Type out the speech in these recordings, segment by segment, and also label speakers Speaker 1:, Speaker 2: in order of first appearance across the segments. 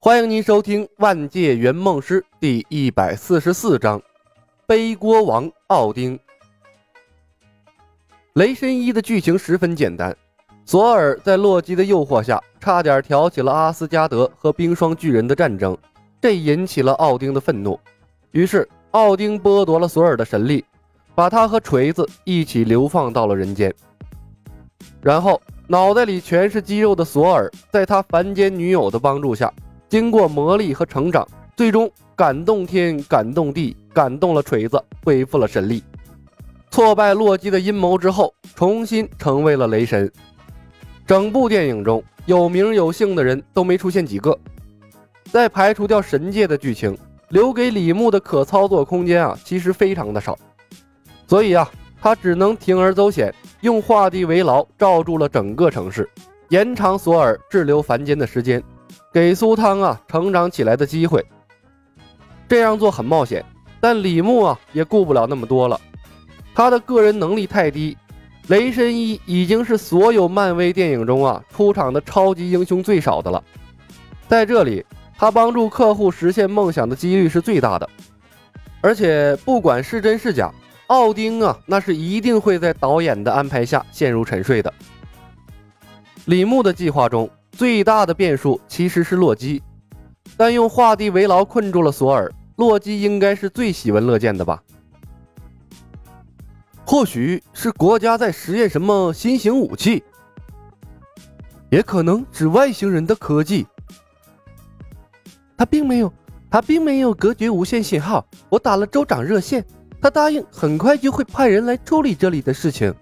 Speaker 1: 欢迎您收听《万界圆梦师》第一百四十四章《背锅王奥丁》。雷神一的剧情十分简单，索尔在洛基的诱惑下，差点挑起了阿斯加德和冰霜巨人的战争，这引起了奥丁的愤怒。于是，奥丁剥夺了索尔的神力，把他和锤子一起流放到了人间。然后，脑袋里全是肌肉的索尔，在他凡间女友的帮助下。经过磨砺和成长，最终感动天、感动地、感动了锤子，恢复了神力。挫败洛基的阴谋之后，重新成为了雷神。整部电影中有名有姓的人都没出现几个。再排除掉神界的剧情，留给李牧的可操作空间啊，其实非常的少。所以啊，他只能铤而走险，用画地为牢，罩住了整个城市，延长索尔滞留凡间的时间。给苏汤啊成长起来的机会，这样做很冒险，但李牧啊也顾不了那么多了。他的个人能力太低，雷神一已经是所有漫威电影中啊出场的超级英雄最少的了。在这里，他帮助客户实现梦想的几率是最大的，而且不管是真是假，奥丁啊那是一定会在导演的安排下陷入沉睡的。李牧的计划中。最大的变数其实是洛基，但用画地为牢困住了索尔，洛基应该是最喜闻乐见的吧？或许是国家在实验什么新型武器，也可能是外星人的科技。他并没有，他并没有隔绝无线信号。我打了州长热线，他答应很快就会派人来处理这里的事情。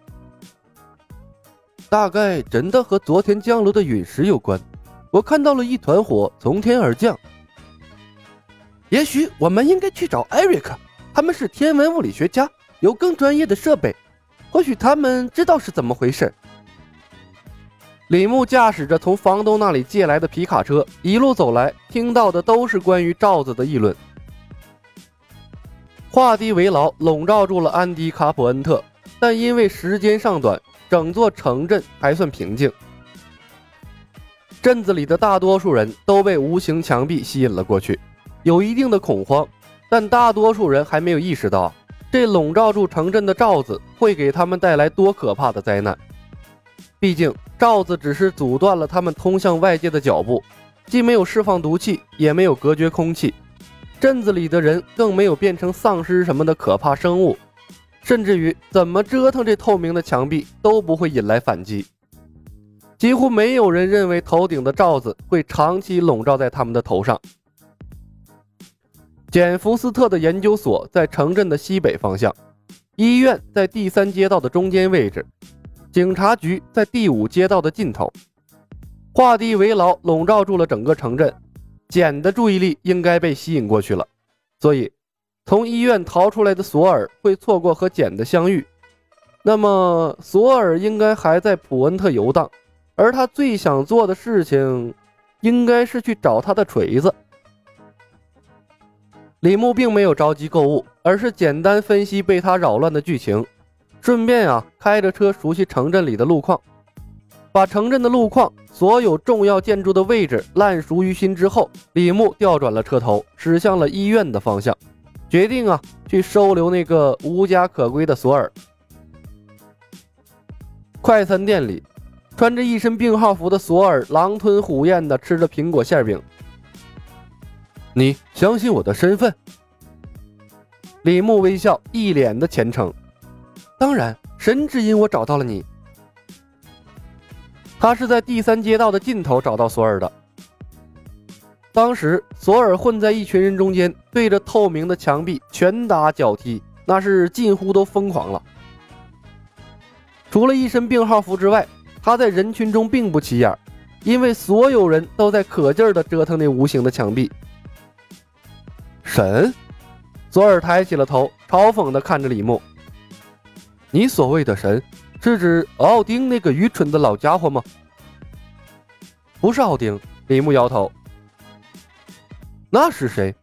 Speaker 1: 大概真的和昨天降落的陨石有关。我看到了一团火从天而降。也许我们应该去找艾瑞克，他们是天文物理学家，有更专业的设备，或许他们知道是怎么回事。李牧驾驶着从房东那里借来的皮卡车，一路走来，听到的都是关于罩子的议论。画地为牢笼罩住了安迪卡普恩特，但因为时间尚短。整座城镇还算平静，镇子里的大多数人都被无形墙壁吸引了过去，有一定的恐慌，但大多数人还没有意识到这笼罩住城镇的罩子会给他们带来多可怕的灾难。毕竟罩子只是阻断了他们通向外界的脚步，既没有释放毒气，也没有隔绝空气，镇子里的人更没有变成丧尸什么的可怕生物。甚至于怎么折腾这透明的墙壁都不会引来反击，几乎没有人认为头顶的罩子会长期笼罩在他们的头上。简·福斯特的研究所在城镇的西北方向，医院在第三街道的中间位置，警察局在第五街道的尽头。画地为牢笼罩住了整个城镇，简的注意力应该被吸引过去了，所以。从医院逃出来的索尔会错过和简的相遇，那么索尔应该还在普恩特游荡，而他最想做的事情，应该是去找他的锤子。李牧并没有着急购物，而是简单分析被他扰乱的剧情，顺便啊开着车熟悉城镇里的路况，把城镇的路况、所有重要建筑的位置烂熟于心之后，李牧调转了车头，驶向了医院的方向。决定啊，去收留那个无家可归的索尔。快餐店里，穿着一身病号服的索尔狼吞虎咽地吃着苹果馅饼。你相信我的身份？李牧微笑，一脸的虔诚。当然，神指引我找到了你。他是在第三街道的尽头找到索尔的。当时，索尔混在一群人中间，对着透明的墙壁拳打脚踢，那是近乎都疯狂了。除了一身病号服之外，他在人群中并不起眼，因为所有人都在可劲儿地折腾那无形的墙壁。神，索尔抬起了头，嘲讽地看着李牧：“你所谓的神，是指奥丁那个愚蠢的老家伙吗？”“不是奥丁。”李牧摇头。那是谁？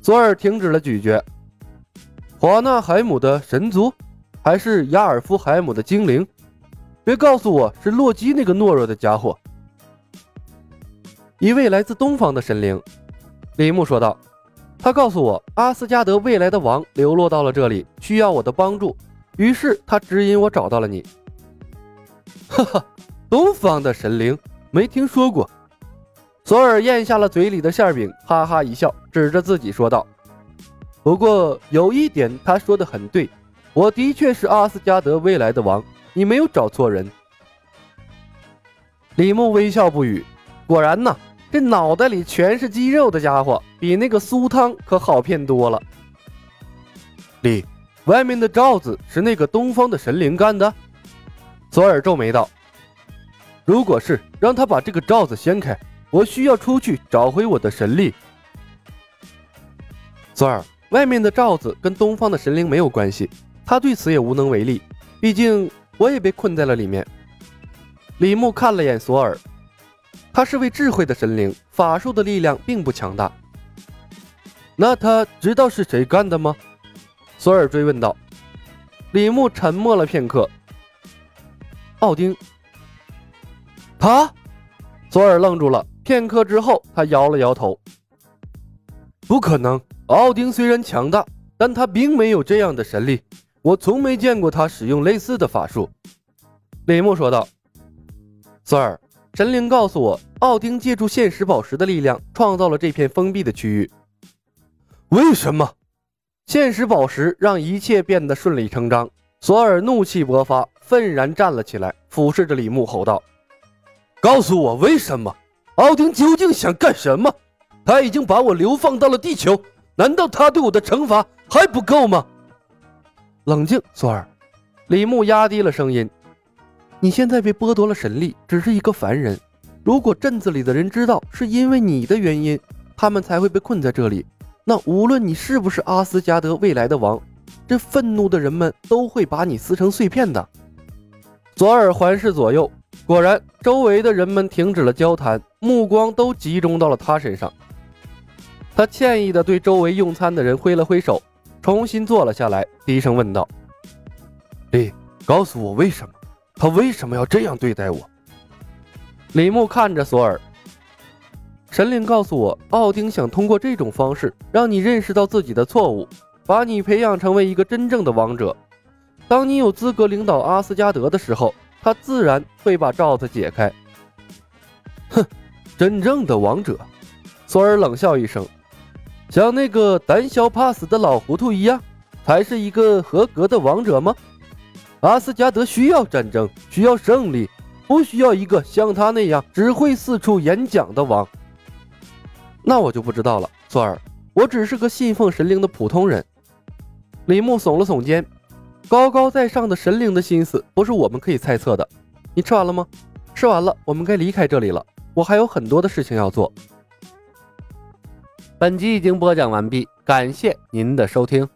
Speaker 1: 索尔停止了咀嚼。华纳海姆的神族，还是亚尔夫海姆的精灵？别告诉我是洛基那个懦弱的家伙！一位来自东方的神灵。李牧说道：“他告诉我，阿斯加德未来的王流落到了这里，需要我的帮助，于是他指引我找到了你。”哈哈，东方的神灵没听说过。索尔咽下了嘴里的馅饼，哈哈一笑，指着自己说道：“不过有一点，他说的很对，我的确是阿斯加德未来的王，你没有找错人。”李牧微笑不语。果然呐，这脑袋里全是肌肉的家伙，比那个苏汤可好骗多了。李，外面的罩子是那个东方的神灵干的？索尔皱眉道：“如果是，让他把这个罩子掀开。”我需要出去找回我的神力。索尔，外面的罩子跟东方的神灵没有关系，他对此也无能为力。毕竟我也被困在了里面。李牧看了眼索尔，他是位智慧的神灵，法术的力量并不强大。那他知道是谁干的吗？索尔追问道。李牧沉默了片刻。奥丁，他？索尔愣住了。片刻之后，他摇了摇头：“不可能。奥丁虽然强大，但他并没有这样的神力。我从没见过他使用类似的法术。”李牧说道：“索尔，神灵告诉我，奥丁借助现实宝石的力量，创造了这片封闭的区域。为什么？现实宝石让一切变得顺理成章。”索尔怒气勃发，愤然站了起来，俯视着李牧，吼道：“告诉我为什么！”奥丁究竟想干什么？他已经把我流放到了地球，难道他对我的惩罚还不够吗？冷静，索尔。李牧压低了声音：“你现在被剥夺了神力，只是一个凡人。如果镇子里的人知道是因为你的原因，他们才会被困在这里。那无论你是不是阿斯加德未来的王，这愤怒的人们都会把你撕成碎片的。”索尔环视左右。果然，周围的人们停止了交谈，目光都集中到了他身上。他歉意地对周围用餐的人挥了挥手，重新坐了下来，低声问道：“李，告诉我为什么？他为什么要这样对待我？”李牧看着索尔，神灵告诉我，奥丁想通过这种方式让你认识到自己的错误，把你培养成为一个真正的王者。当你有资格领导阿斯加德的时候。他自然会把罩子解开。哼，真正的王者，索尔冷笑一声，像那个胆小怕死的老糊涂一样，才是一个合格的王者吗？阿斯加德需要战争，需要胜利，不需要一个像他那样只会四处演讲的王。那我就不知道了，索尔，我只是个信奉神灵的普通人。李牧耸了耸肩。高高在上的神灵的心思不是我们可以猜测的。你吃完了吗？吃完了，我们该离开这里了。我还有很多的事情要做。本集已经播讲完毕，感谢您的收听。